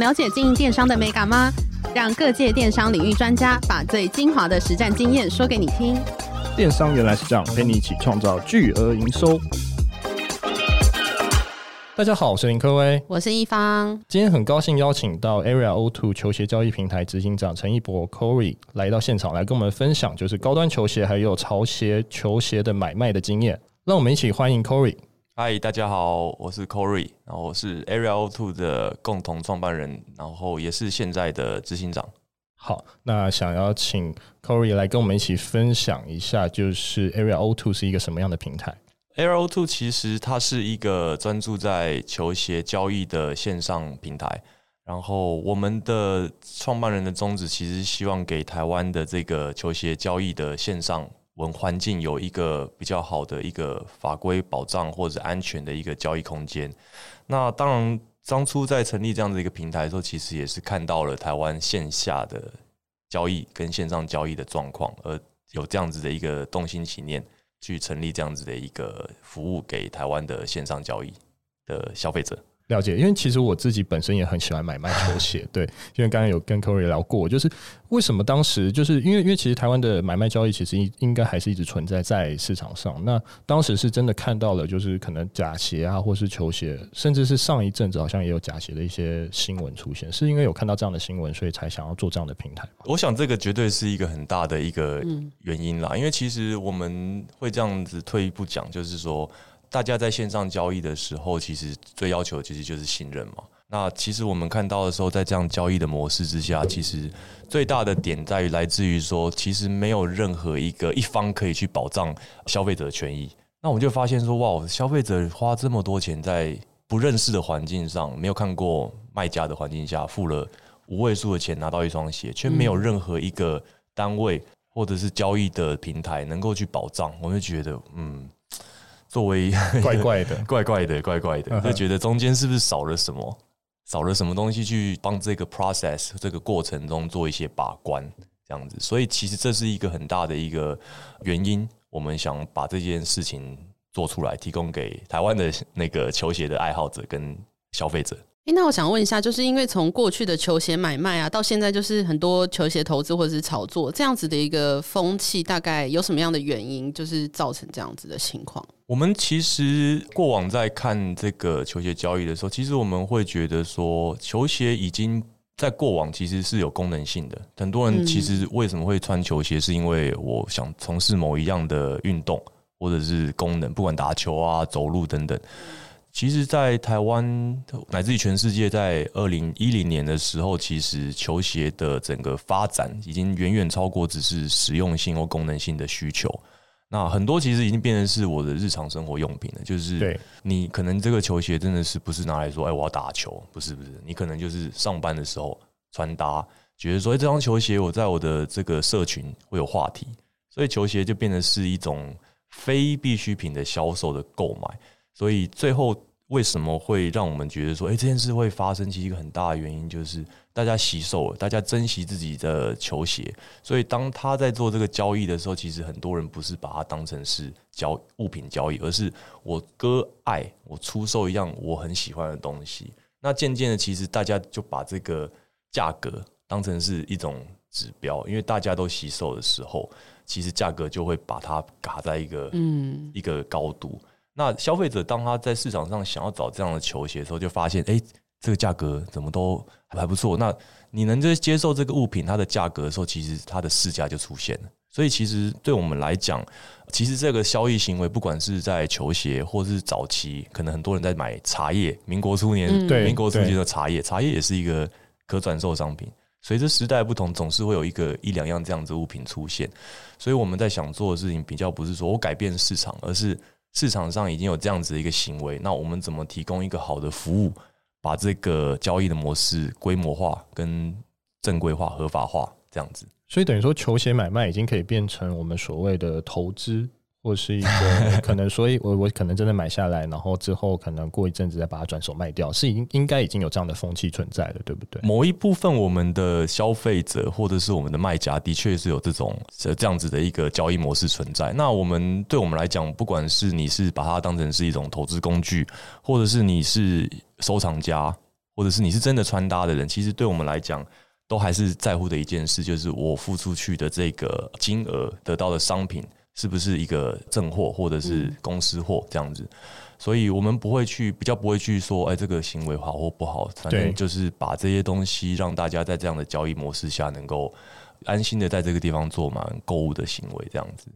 了解经营电商的美感吗？让各界电商领域专家把最精华的实战经验说给你听。电商原来是这样，陪你一起创造巨额营收。大家好，我是林科威，我是一方。今天很高兴邀请到 Area O Two 球鞋交易平台执行长陈一博 Corey 来到现场，来跟我们分享就是高端球鞋还有潮鞋球鞋的买卖的经验。让我们一起欢迎 Corey。嗨，大家好，我是 Corey，然后我是 Area O2 的共同创办人，然后也是现在的执行长。好，那想要请 Corey 来跟我们一起分享一下，就是 Area O2 是一个什么样的平台？Area O2 其实它是一个专注在球鞋交易的线上平台，然后我们的创办人的宗旨其实希望给台湾的这个球鞋交易的线上。文环境有一个比较好的一个法规保障或者安全的一个交易空间。那当然，当初在成立这样的一个平台的时候，其实也是看到了台湾线下的交易跟线上交易的状况，而有这样子的一个动心起念，去成立这样子的一个服务给台湾的线上交易的消费者。了解，因为其实我自己本身也很喜欢买卖球鞋，对，因为刚刚有跟 Corey 聊过，就是为什么当时就是因为因为其实台湾的买卖交易其实应应该还是一直存在在市场上，那当时是真的看到了，就是可能假鞋啊，或是球鞋，甚至是上一阵子好像也有假鞋的一些新闻出现，是因为有看到这样的新闻，所以才想要做这样的平台。我想这个绝对是一个很大的一个原因啦，因为其实我们会这样子退一步讲，就是说。大家在线上交易的时候，其实最要求其实就是信任嘛。那其实我们看到的时候，在这样交易的模式之下，其实最大的点在于来自于说，其实没有任何一个一方可以去保障消费者的权益。那我们就发现说，哇，消费者花这么多钱在不认识的环境上，没有看过卖家的环境下，付了五位数的钱拿到一双鞋，却没有任何一个单位或者是交易的平台能够去保障，我就觉得，嗯。作为 怪怪的、怪怪的、怪怪的，就觉得中间是不是少了什么？少了什么东西去帮这个 process 这个过程中做一些把关，这样子。所以其实这是一个很大的一个原因，我们想把这件事情做出来，提供给台湾的那个球鞋的爱好者跟消费者。欸，那我想问一下，就是因为从过去的球鞋买卖啊，到现在就是很多球鞋投资或者是炒作这样子的一个风气，大概有什么样的原因，就是造成这样子的情况？我们其实过往在看这个球鞋交易的时候，其实我们会觉得说，球鞋已经在过往其实是有功能性的。很多人其实为什么会穿球鞋，是因为我想从事某一样的运动，或者是功能，不管打球啊、走路等等。其实，在台湾乃至于全世界，在二零一零年的时候，其实球鞋的整个发展已经远远超过只是实用性或功能性的需求。那很多其实已经变成是我的日常生活用品了。就是你可能这个球鞋真的是不是拿来说，哎，我要打球，不是不是，你可能就是上班的时候穿搭，觉得说，哎，这双球鞋我在我的这个社群会有话题，所以球鞋就变成是一种非必需品的销售的购买。所以最后为什么会让我们觉得说，哎，这件事会发生？其实一个很大的原因就是大家惜售了，大家珍惜自己的球鞋。所以当他在做这个交易的时候，其实很多人不是把它当成是交物品交易，而是我割爱，我出售一样我很喜欢的东西。那渐渐的，其实大家就把这个价格当成是一种指标，因为大家都惜售的时候，其实价格就会把它卡在一个嗯一个高度。那消费者当他在市场上想要找这样的球鞋的时候，就发现，哎，这个价格怎么都还不错。那你能就接受这个物品它的价格的时候，其实它的市价就出现了。所以其实对我们来讲，其实这个交易行为，不管是在球鞋，或是早期，可能很多人在买茶叶。民国初年，对民国初期的茶叶，茶叶也是一个可转售商品。随着时代不同，总是会有一个一两样这样子物品出现。所以我们在想做的事情，比较不是说我改变市场，而是。市场上已经有这样子的一个行为，那我们怎么提供一个好的服务，把这个交易的模式规模化、跟正规化、合法化这样子？所以等于说，球鞋买卖已经可以变成我们所谓的投资。或是一个 可能，所以我我可能真的买下来，然后之后可能过一阵子再把它转手卖掉，是已经应该已经有这样的风气存在了，对不对？某一部分我们的消费者或者是我们的卖家，的确是有这种这样子的一个交易模式存在。那我们对我们来讲，不管是你是把它当成是一种投资工具，或者是你是收藏家，或者是你是真的穿搭的人，其实对我们来讲，都还是在乎的一件事，就是我付出去的这个金额得到的商品是不是一个正货，或者是公司货这样子。所以我们不会去比较不会去说，哎，这个行为好或不好，反正就是把这些东西让大家在这样的交易模式下能够安心的在这个地方做满购物的行为，这样子。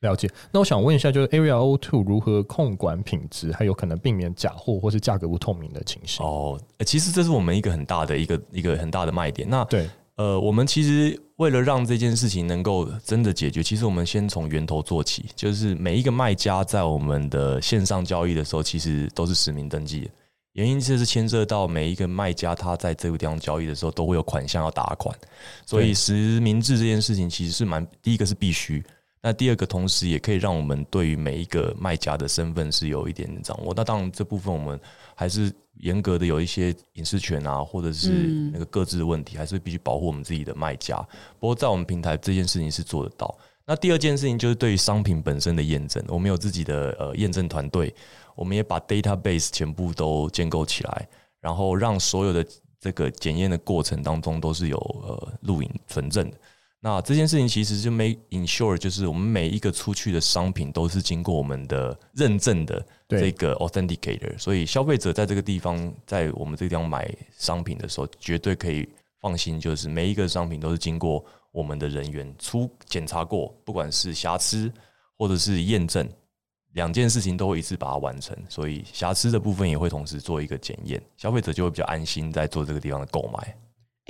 了解。那我想问一下，就是 Area O2 如何控管品质，还有可能避免假货或是价格不透明的情形？哦，其实这是我们一个很大的一个一个很大的卖点。那对。呃，我们其实为了让这件事情能够真的解决，其实我们先从源头做起，就是每一个卖家在我们的线上交易的时候，其实都是实名登记。原因就是牵涉到每一个卖家他在这个地方交易的时候，都会有款项要打款，所以实名制这件事情其实是蛮第一个是必须。那第二个，同时也可以让我们对于每一个卖家的身份是有一点点掌握。那当然，这部分我们还是严格的有一些隐私权啊，或者是那个各自的问题，还是必须保护我们自己的卖家。不过在我们平台这件事情是做得到。那第二件事情就是对于商品本身的验证，我们有自己的呃验证团队，我们也把 database 全部都建构起来，然后让所有的这个检验的过程当中都是有呃录影存证的。那这件事情其实就 make ensure，就是我们每一个出去的商品都是经过我们的认证的这个 authenticator，所以消费者在这个地方，在我们这个地方买商品的时候，绝对可以放心，就是每一个商品都是经过我们的人员出检查过，不管是瑕疵或者是验证，两件事情都会一次把它完成，所以瑕疵的部分也会同时做一个检验，消费者就会比较安心在做这个地方的购买。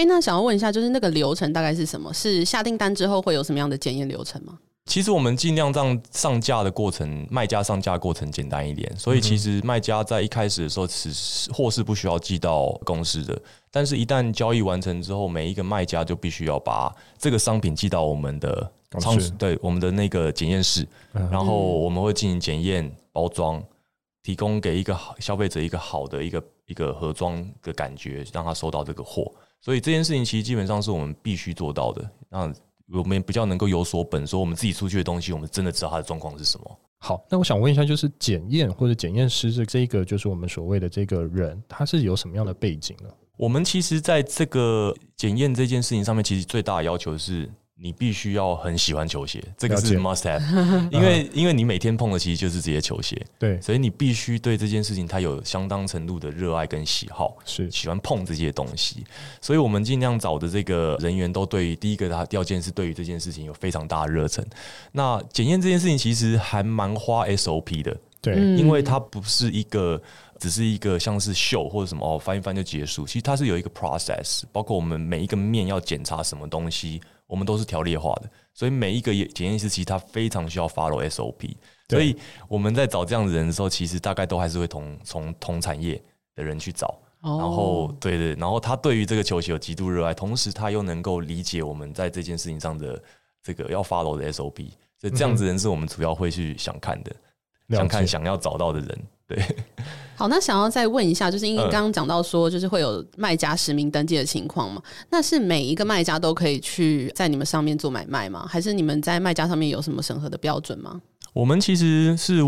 哎，那想要问一下，就是那个流程大概是什么？是下订单之后会有什么样的检验流程吗？其实我们尽量让上架的过程，卖家上架过程简单一点。所以其实卖家在一开始的时候，是货是不需要寄到公司的。但是，一旦交易完成之后，每一个卖家就必须要把这个商品寄到我们的仓，对我们的那个检验室，然后我们会进行检验、包装，提供给一个好消费者一个好的一个一个盒装的感觉，让他收到这个货。所以这件事情其实基本上是我们必须做到的，那我们比较能够有所本，说我们自己出去的东西，我们真的知道它的状况是什么。好，那我想问一下，就是检验或者检验师这这一个，就是我们所谓的这个人，他是有什么样的背景呢？我们其实在这个检验这件事情上面，其实最大的要求是。你必须要很喜欢球鞋，这个是 must have，因为因为你每天碰的其实就是这些球鞋，对，所以你必须对这件事情它有相当程度的热爱跟喜好，是。喜欢碰这些东西，所以我们尽量找的这个人员都对于第一个他条件是对于这件事情有非常大的热忱。那检验这件事情其实还蛮花 SOP 的，对，因为它不是一个只是一个像是秀或者什么哦翻一翻就结束，其实它是有一个 process，包括我们每一个面要检查什么东西。我们都是条列化的，所以每一个检验师其实他非常需要 follow SOP。所以我们在找这样的人的时候，其实大概都还是会同从同产业的人去找。然后，对对，然后他对于这个球鞋有极度热爱，同时他又能够理解我们在这件事情上的这个要 follow 的 SOP。所以这样子人是我们主要会去想看的，想看想要找到的人。对，好，那想要再问一下，就是因为刚刚讲到说，就是会有卖家实名登记的情况嘛？那是每一个卖家都可以去在你们上面做买卖吗？还是你们在卖家上面有什么审核的标准吗？我们其实是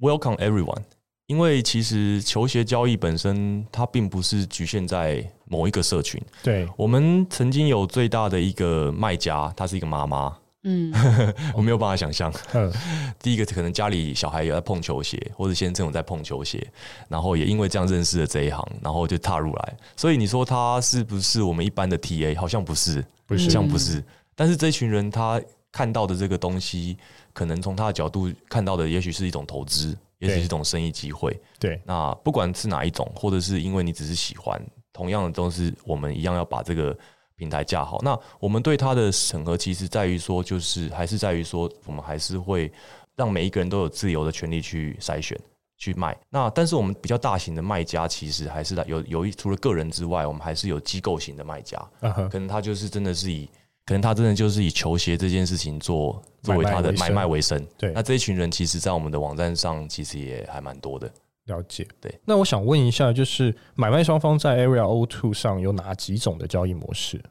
welcome everyone，因为其实球鞋交易本身它并不是局限在某一个社群。对，我们曾经有最大的一个卖家，她是一个妈妈。嗯，我没有办法想象。第一个可能家里小孩有在碰球鞋，或者先生有在碰球鞋，然后也因为这样认识了这一行，然后就踏入来。所以你说他是不是我们一般的 TA？好像不是，不是，好像不是。但是这群人他看到的这个东西，可能从他的角度看到的，也许是一种投资，也许是一种生意机会。对，那不管是哪一种，或者是因为你只是喜欢，同样的都是我们一样要把这个。平台架好，那我们对它的审核其实在于说，就是还是在于说，我们还是会让每一个人都有自由的权利去筛选、去卖。那但是我们比较大型的卖家，其实还是有有一除了个人之外，我们还是有机构型的卖家。可能他就是真的是以，可能他真的就是以球鞋这件事情做作为他的买卖为生。对，那这一群人其实，在我们的网站上其实也还蛮多的。了解，对。那我想问一下，就是买卖双方在 Area O Two 上有哪几种的交易模式？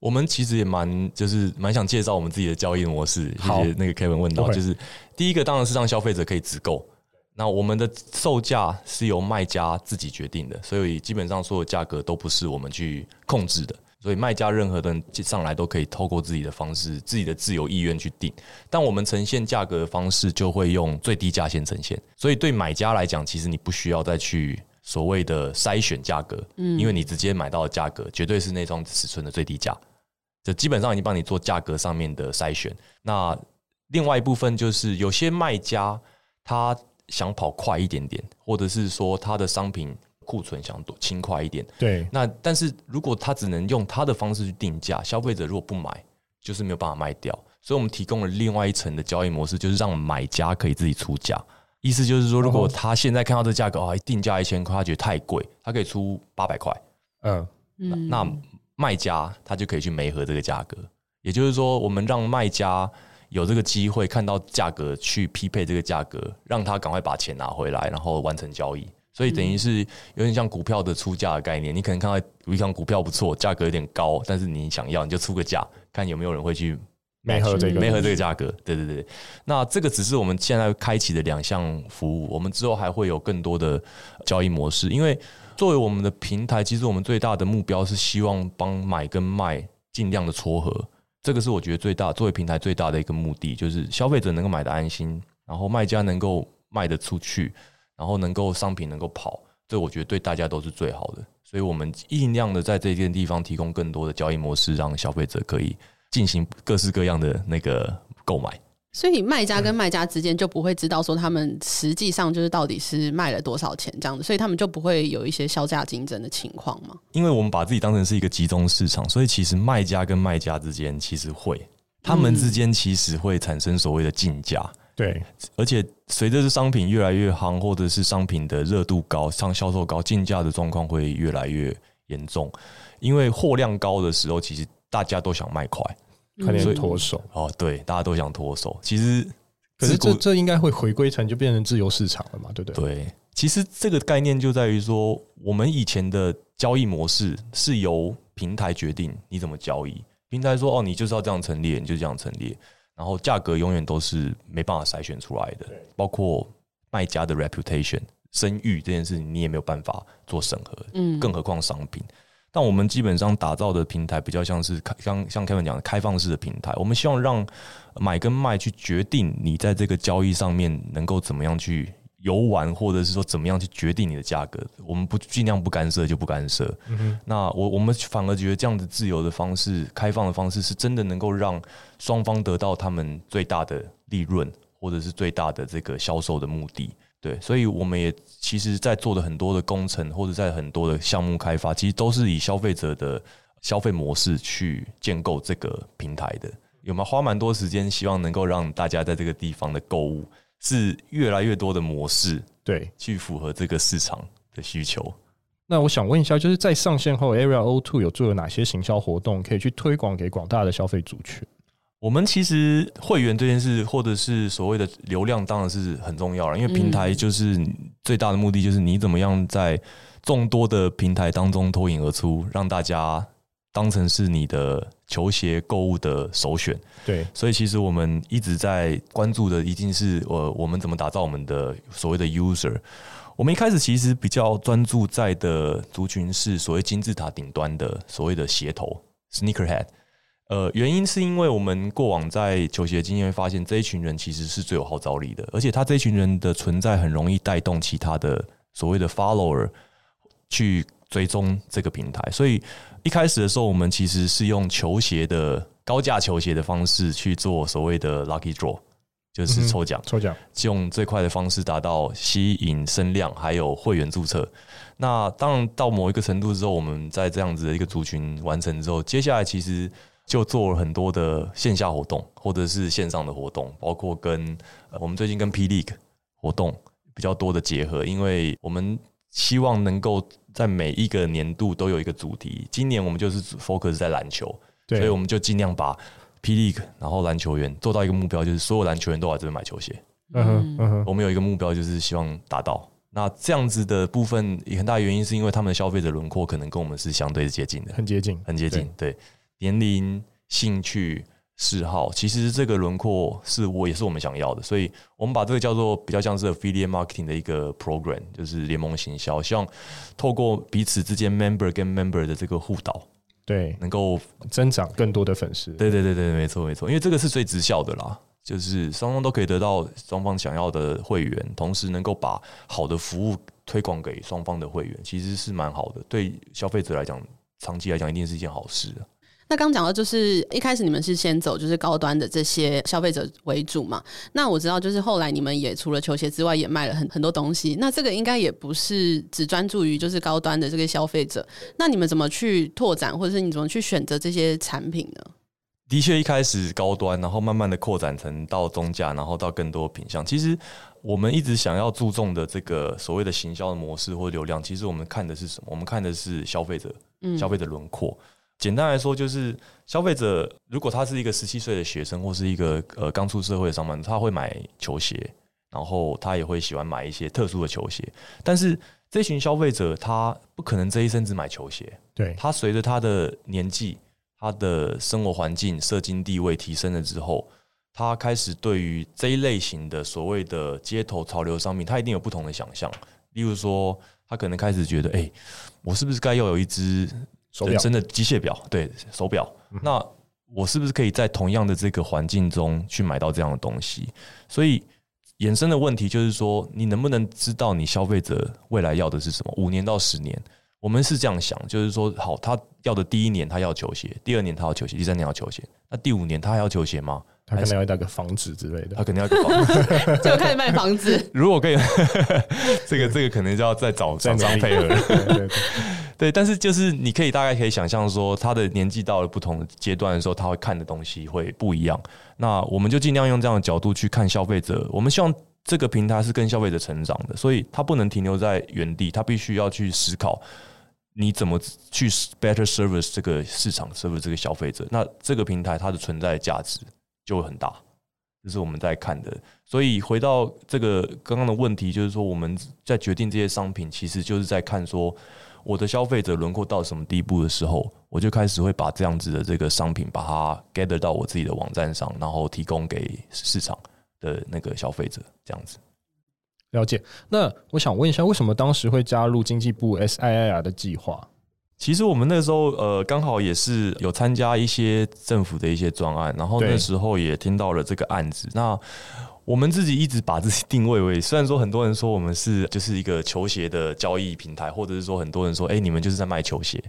我们其实也蛮，就是蛮想介绍我们自己的交易模式。谢谢那个 Kevin 问到，就是第一个当然是让消费者可以直购。那我们的售价是由卖家自己决定的，所以基本上所有价格都不是我们去控制的。所以卖家任何的人上来都可以透过自己的方式、自己的自由意愿去定，但我们呈现价格的方式就会用最低价先呈现。所以对买家来讲，其实你不需要再去所谓的筛选价格，嗯，因为你直接买到的价格绝对是那双尺寸的最低价，就基本上已经帮你做价格上面的筛选。那另外一部分就是有些卖家他。想跑快一点点，或者是说他的商品库存想多轻快一点，对。那但是如果他只能用他的方式去定价，消费者如果不买，就是没有办法卖掉。所以我们提供了另外一层的交易模式，就是让买家可以自己出价。意思就是说，如果他现在看到这价格啊，定价一千块，他觉得太贵，他可以出八百块。嗯，那卖家他就可以去媒合这个价格。也就是说，我们让卖家。有这个机会看到价格去匹配这个价格，让他赶快把钱拿回来，然后完成交易。所以等于是有点像股票的出价的概念。你可能看到有一张股票不错，价格有点高，但是你想要，你就出个价，看有没有人会去没合这个没合这个价格。对对对，那这个只是我们现在开启的两项服务，我们之后还会有更多的交易模式。因为作为我们的平台，其实我们最大的目标是希望帮买跟卖尽量的撮合。这个是我觉得最大，作为平台最大的一个目的，就是消费者能够买得安心，然后卖家能够卖得出去，然后能够商品能够跑，这我觉得对大家都是最好的。所以我们尽量的在这件地方提供更多的交易模式，让消费者可以进行各式各样的那个购买。所以卖家跟卖家之间就不会知道说他们实际上就是到底是卖了多少钱这样子，所以他们就不会有一些销价竞争的情况嘛。因为我们把自己当成是一个集中市场，所以其实卖家跟卖家之间其实会，他们之间其实会产生所谓的竞价。对，而且随着这商品越来越夯，或者是商品的热度高、上销售高，竞价的状况会越来越严重。因为货量高的时候，其实大家都想卖快。快点脱手哦！对，大家都想脱手。其实，可是这这应该会回归成就变成自由市场了嘛？对不对？对，其实这个概念就在于说，我们以前的交易模式是由平台决定你怎么交易。平台说：“哦，你就是要这样陈列，你就这样陈列。”然后价格永远都是没办法筛选出来的，包括卖家的 reputation 声誉这件事情，你也没有办法做审核。嗯，更何况商品。但我们基本上打造的平台比较像是开，像像 Kevin 讲的开放式的平台。我们希望让买跟卖去决定你在这个交易上面能够怎么样去游玩，或者是说怎么样去决定你的价格。我们不尽量不干涉就不干涉。嗯。那我我们反而觉得这样子自由的方式、开放的方式，是真的能够让双方得到他们最大的利润，或者是最大的这个销售的目的。对，所以我们也其实，在做的很多的工程，或者在很多的项目开发，其实都是以消费者的消费模式去建构这个平台的。有没有花蛮多时间，希望能够让大家在这个地方的购物是越来越多的模式，对，去符合这个市场的需求。那我想问一下，就是在上线后，Area O Two 有做了哪些行销活动，可以去推广给广大的消费族群？我们其实会员这件事，或者是所谓的流量，当然是很重要了。因为平台就是最大的目的，就是你怎么样在众多的平台当中脱颖而出，让大家当成是你的球鞋购物的首选。对，所以其实我们一直在关注的，一定是呃，我们怎么打造我们的所谓的 user。我们一开始其实比较专注在的族群是所谓金字塔顶端的所谓的鞋头 （sneakerhead）。呃，原因是因为我们过往在球鞋经验发现，这一群人其实是最有号召力的，而且他这一群人的存在很容易带动其他的所谓的 follower 去追踪这个平台。所以一开始的时候，我们其实是用球鞋的高价球鞋的方式去做所谓的 lucky draw，就是抽奖，抽奖，用最快的方式达到吸引声量，还有会员注册。那当然到某一个程度之后，我们在这样子的一个族群完成之后，接下来其实。就做了很多的线下活动，或者是线上的活动，包括跟我们最近跟 P League 活动比较多的结合，因为我们希望能够在每一个年度都有一个主题。今年我们就是 focus 在篮球，所以我们就尽量把 P League 然后篮球员做到一个目标，就是所有篮球员都来这边买球鞋。嗯哼，嗯哼，我们有一个目标，就是希望达到。那这样子的部分，很大原因是因为他们的消费者轮廓可能跟我们是相对接近的，很接近，很接近，对。年龄、兴趣，嗜好，其实这个轮廓是我也是我们想要的，所以我们把这个叫做比较像是 affiliate marketing 的一个 program，就是联盟行销，希望透过彼此之间 member 跟 member 的这个互导，对，能够增长更多的粉丝。对对对对，没错没错，因为这个是最直效的啦，就是双方都可以得到双方想要的会员，同时能够把好的服务推广给双方的会员，其实是蛮好的，对消费者来讲，长期来讲一定是一件好事。那刚讲到就是一开始你们是先走就是高端的这些消费者为主嘛？那我知道就是后来你们也除了球鞋之外也卖了很很多东西。那这个应该也不是只专注于就是高端的这个消费者。那你们怎么去拓展，或者是你怎么去选择这些产品呢？的确，一开始高端，然后慢慢的扩展成到中价，然后到更多品相。其实我们一直想要注重的这个所谓的行销的模式或流量，其实我们看的是什么？我们看的是消费者，消费者轮廓。嗯简单来说，就是消费者如果他是一个十七岁的学生，或是一个呃刚出社会的上班族，他会买球鞋，然后他也会喜欢买一些特殊的球鞋。但是这群消费者他不可能这一生只买球鞋，对，他随着他的年纪、他的生活环境、社经地位提升了之后，他开始对于这一类型的所谓的街头潮流商品，他一定有不同的想象。例如说，他可能开始觉得，哎、欸，我是不是该要有一只？人生的机械表，对手表，那我是不是可以在同样的这个环境中去买到这样的东西？所以衍生的问题就是说，你能不能知道你消费者未来要的是什么？五年到十年，我们是这样想，就是说，好，他要的第一年他要球鞋，第二年他要球鞋，第三年要球鞋，那第五年他还要球鞋吗？他可能要带个房子之类的，他肯定要个房子，就开始卖房子。如果可以，这个这个可能就要再找厂商配合。对，但是就是你可以大概可以想象说，他的年纪到了不同的阶段的时候，他会看的东西会不一样。那我们就尽量用这样的角度去看消费者。我们希望这个平台是跟消费者成长的，所以他不能停留在原地，他必须要去思考你怎么去 better service 这个市场，service 这个消费者。那这个平台它的存在价值。就会很大，这是我们在看的。所以回到这个刚刚的问题，就是说我们在决定这些商品，其实就是在看说我的消费者轮廓到什么地步的时候，我就开始会把这样子的这个商品把它 gather 到我自己的网站上，然后提供给市场的那个消费者，这样子。了解。那我想问一下，为什么当时会加入经济部 SIIR 的计划？其实我们那时候呃，刚好也是有参加一些政府的一些专案，然后那时候也听到了这个案子。那我们自己一直把自己定位为，虽然说很多人说我们是就是一个球鞋的交易平台，或者是说很多人说，哎，你们就是在卖球鞋。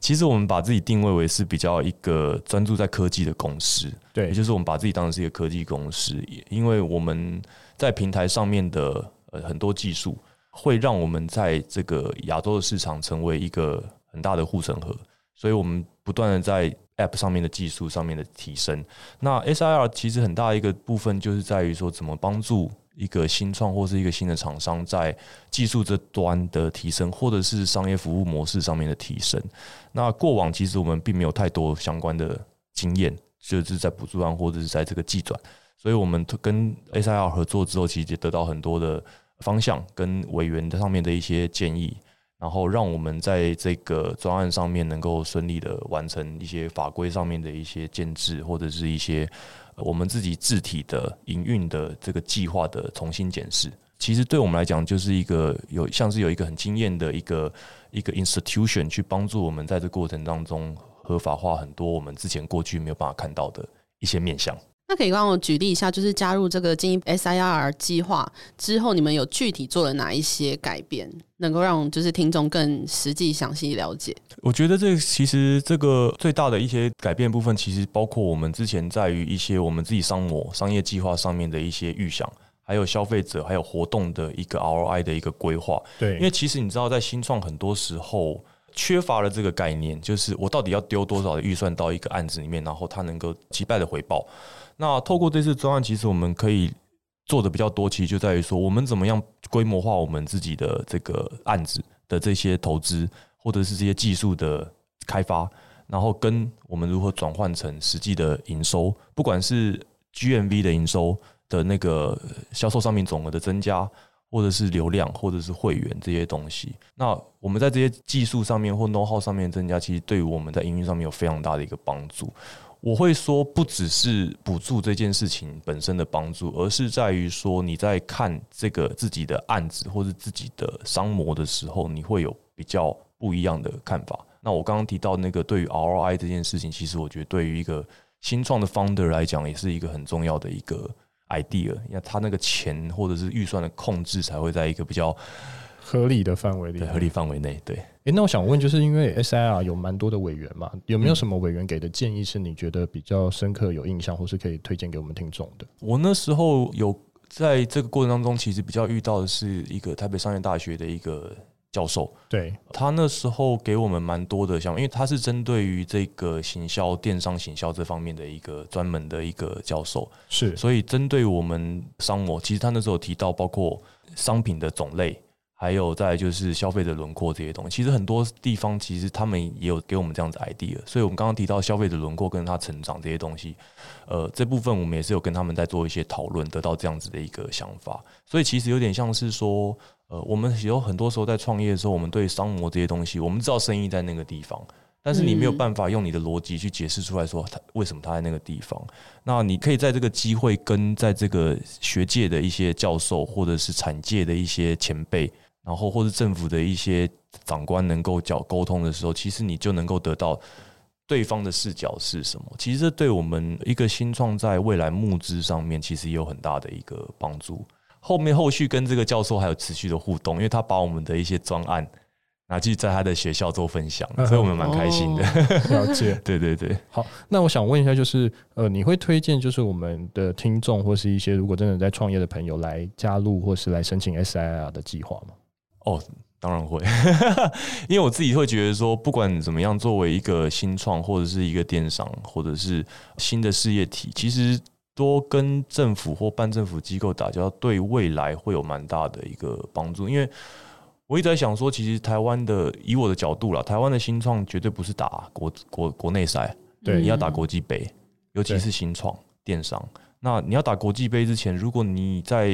其实我们把自己定位为是比较一个专注在科技的公司，对，也就是我们把自己当成是一个科技公司，因为我们在平台上面的呃很多技术，会让我们在这个亚洲的市场成为一个。很大的护城河，所以我们不断的在 App 上面的技术上面的提升。那 SIR 其实很大一个部分就是在于说，怎么帮助一个新创或是一个新的厂商在技术这端的提升，或者是商业服务模式上面的提升。那过往其实我们并没有太多相关的经验，就是在补助案或者是在这个技转，所以我们跟 SIR 合作之后，其实也得到很多的方向跟委员的上面的一些建议。然后让我们在这个专案上面能够顺利的完成一些法规上面的一些建制，或者是一些我们自己自体的营运的这个计划的重新检视。其实对我们来讲，就是一个有像是有一个很经验的一个一个 institution 去帮助我们在这过程当中合法化很多我们之前过去没有办法看到的一些面向。那可以帮我举例一下，就是加入这个经济 SIR 计划之后，你们有具体做了哪一些改变，能够让就是听众更实际详细了解？我觉得这其实这个最大的一些改变部分，其实包括我们之前在于一些我们自己商模商业计划上面的一些预想，还有消费者还有活动的一个 ROI 的一个规划。对，因为其实你知道，在新创很多时候缺乏了这个概念，就是我到底要丢多少的预算到一个案子里面，然后它能够击败的回报。那透过这次专案，其实我们可以做的比较多，其实就在于说，我们怎么样规模化我们自己的这个案子的这些投资，或者是这些技术的开发，然后跟我们如何转换成实际的营收，不管是 GMV 的营收的那个销售商品总额的增加，或者是流量，或者是会员这些东西。那我们在这些技术上面或 know how 上面增加，其实对于我们在营运上面有非常大的一个帮助。我会说，不只是补助这件事情本身的帮助，而是在于说你在看这个自己的案子或者自己的商模的时候，你会有比较不一样的看法。那我刚刚提到那个对于 ROI 这件事情，其实我觉得对于一个新创的 founder 来讲，也是一个很重要的一个 idea，因为他那个钱或者是预算的控制才会在一个比较。合理的范围里，合理范围内，对。诶，那我想问，就是因为 SIR 有蛮多的委员嘛，有没有什么委员给的建议是你觉得比较深刻、有印象，或是可以推荐给我们听众的？我那时候有在这个过程当中，其实比较遇到的是一个台北商业大学的一个教授，对，他那时候给我们蛮多的想法，因为他是针对于这个行销、电商行销这方面的一个专门的一个教授，是，所以针对我们商模，其实他那时候提到包括商品的种类。还有再就是消费者轮廓这些东西，其实很多地方其实他们也有给我们这样子 idea，所以我们刚刚提到消费者轮廓跟他成长这些东西，呃，这部分我们也是有跟他们在做一些讨论，得到这样子的一个想法。所以其实有点像是说，呃，我们有很多时候在创业的时候，我们对商模这些东西，我们知道生意在那个地方。但是你没有办法用你的逻辑去解释出来说他为什么他在那个地方。那你可以在这个机会跟在这个学界的一些教授或者是产界的一些前辈，然后或者政府的一些长官能够讲沟通的时候，其实你就能够得到对方的视角是什么。其实这对我们一个新创在未来募资上面，其实也有很大的一个帮助。后面后续跟这个教授还有持续的互动，因为他把我们的一些专案。拿去在他的学校做分享，所以我们蛮开心的。了解，对对对。好，那我想问一下，就是呃，你会推荐就是我们的听众或是一些如果真的在创业的朋友来加入或是来申请 SIR 的计划吗？哦，当然会，因为我自己会觉得说，不管怎么样，作为一个新创或者是一个电商或者是新的事业体，其实多跟政府或半政府机构打交道，对未来会有蛮大的一个帮助，因为。我一直在想说，其实台湾的，以我的角度啦，台湾的新创绝对不是打国国国内赛，对，你要打国际杯，尤其是新创电商。那你要打国际杯之前，如果你在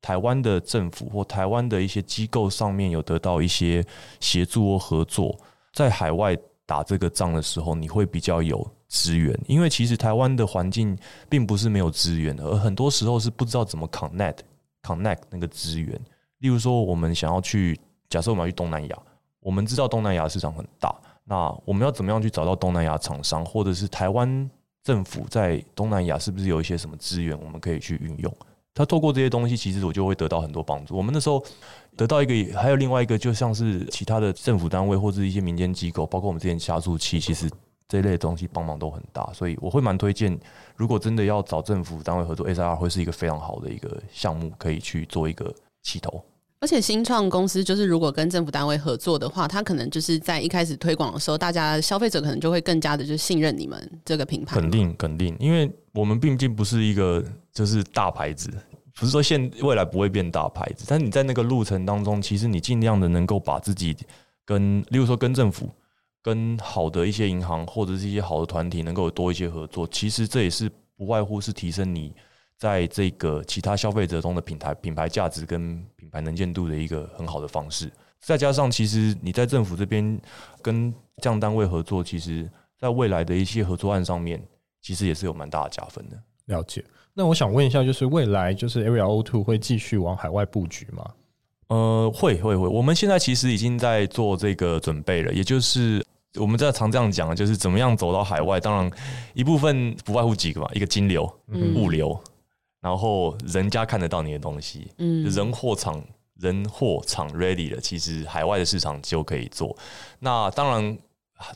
台湾的政府或台湾的一些机构上面有得到一些协助或合作，在海外打这个仗的时候，你会比较有资源，因为其实台湾的环境并不是没有资源的，而很多时候是不知道怎么 connect connect 那个资源。例如说，我们想要去。假设我们要去东南亚，我们知道东南亚市场很大，那我们要怎么样去找到东南亚厂商，或者是台湾政府在东南亚是不是有一些什么资源我们可以去运用？他透过这些东西，其实我就会得到很多帮助。我们那时候得到一个，还有另外一个，就像是其他的政府单位或者一些民间机构，包括我们之前加速器，其实这一类的东西帮忙都很大。所以我会蛮推荐，如果真的要找政府单位合作，SIR 会是一个非常好的一个项目，可以去做一个起头。而且新创公司就是如果跟政府单位合作的话，他可能就是在一开始推广的时候，大家消费者可能就会更加的就信任你们这个品牌。肯定肯定，因为我们毕竟不是一个就是大牌子，不是说现未来不会变大牌子，但你在那个路程当中，其实你尽量的能够把自己跟，例如说跟政府、跟好的一些银行或者是一些好的团体能够多一些合作，其实这也是不外乎是提升你。在这个其他消费者中的品牌品牌价值跟品牌能见度的一个很好的方式，再加上其实你在政府这边跟这样单位合作，其实在未来的一些合作案上面，其实也是有蛮大的加分的。了解。那我想问一下，就是未来就是 Area O2 会继续往海外布局吗？呃，会会会。我们现在其实已经在做这个准备了，也就是我们在常这样讲，就是怎么样走到海外。当然，一部分不外乎几个嘛，一个金流、物流。然后人家看得到你的东西，嗯，人货场人货场 ready 了，其实海外的市场就可以做。那当然，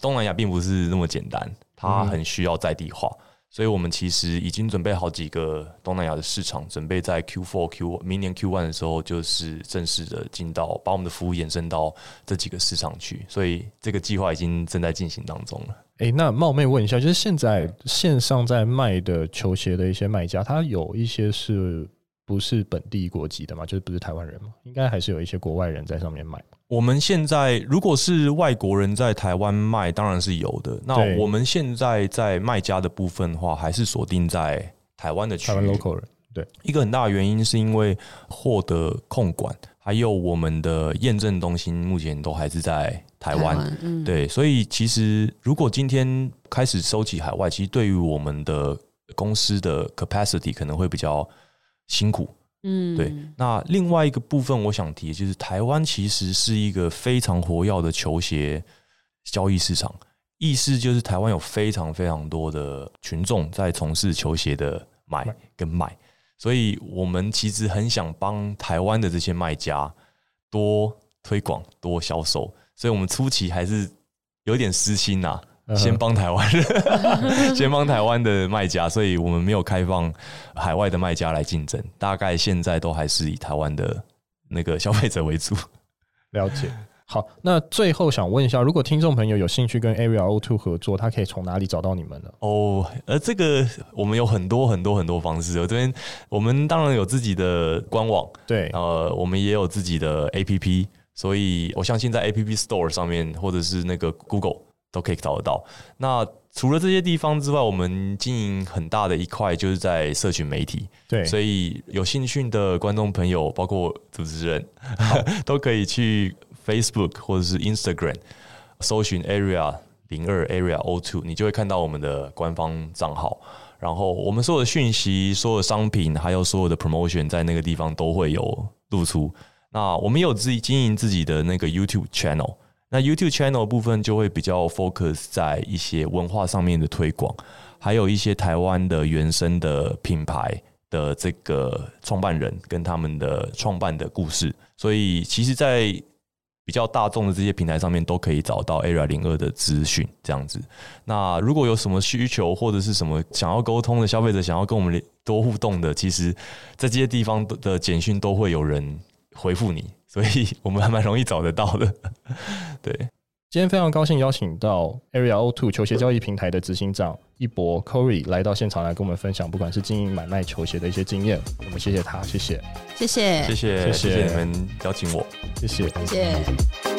东南亚并不是那么简单，它很需要在地化。所以我们其实已经准备好几个东南亚的市场，准备在 Q4、Q 明年 Q1 的时候，就是正式的进到，把我们的服务延伸到这几个市场去。所以这个计划已经正在进行当中了。诶、那冒昧问一下，就是现在线上在卖的球鞋的一些卖家，他有一些是不是本地国籍的嘛？就是不是台湾人嘛？应该还是有一些国外人在上面卖。我们现在如果是外国人在台湾卖，当然是有的。那我们现在在卖家的部分的话，还是锁定在台湾的区域。台湾 local 人，对。一个很大的原因是因为货的控管，还有我们的验证中心目前都还是在台湾。台嗯、对，所以其实如果今天开始收集海外，其实对于我们的公司的 capacity 可能会比较辛苦。嗯，对。那另外一个部分，我想提的就是台湾其实是一个非常活跃的球鞋交易市场。意思就是台湾有非常非常多的群众在从事球鞋的买跟卖，所以我们其实很想帮台湾的这些卖家多推广、多销售，所以我们初期还是有点私心呐、啊，先帮台湾人，先帮台湾的卖家，所以我们没有开放海外的卖家来竞争，大概现在都还是以台湾的那个消费者为主。了解。好，那最后想问一下，如果听众朋友有兴趣跟 Area O2 合作，他可以从哪里找到你们呢？哦，呃，这个我们有很多很多很多方式。这边我们当然有自己的官网，对，呃，我们也有自己的 APP，所以我相信在 APP Store 上面或者是那个 Google 都可以找得到。那除了这些地方之外，我们经营很大的一块就是在社群媒体，对，所以有兴趣的观众朋友，包括主持人，都可以去。Facebook 或者是 Instagram 搜寻 Area 零二 Area O Two，你就会看到我们的官方账号。然后我们所有的讯息、所有的商品，还有所有的 promotion，在那个地方都会有露出。那我们有自己经营自己的那个 YouTube channel，那 YouTube channel 部分就会比较 focus 在一些文化上面的推广，还有一些台湾的原生的品牌的这个创办人跟他们的创办的故事。所以其实，在比较大众的这些平台上面都可以找到 Area 零二的资讯，这样子。那如果有什么需求或者是什么想要沟通的消费者，想要跟我们多互动的，其实在这些地方的简讯都会有人回复你，所以 我们还蛮容易找得到的。对。今天非常高兴邀请到 Area O2 球鞋交易平台的执行长一博 Corey 来到现场来跟我们分享，不管是经营买卖球鞋的一些经验，我们谢谢他，谢谢，谢谢，谢谢，谢谢你们邀请我，谢谢，谢谢。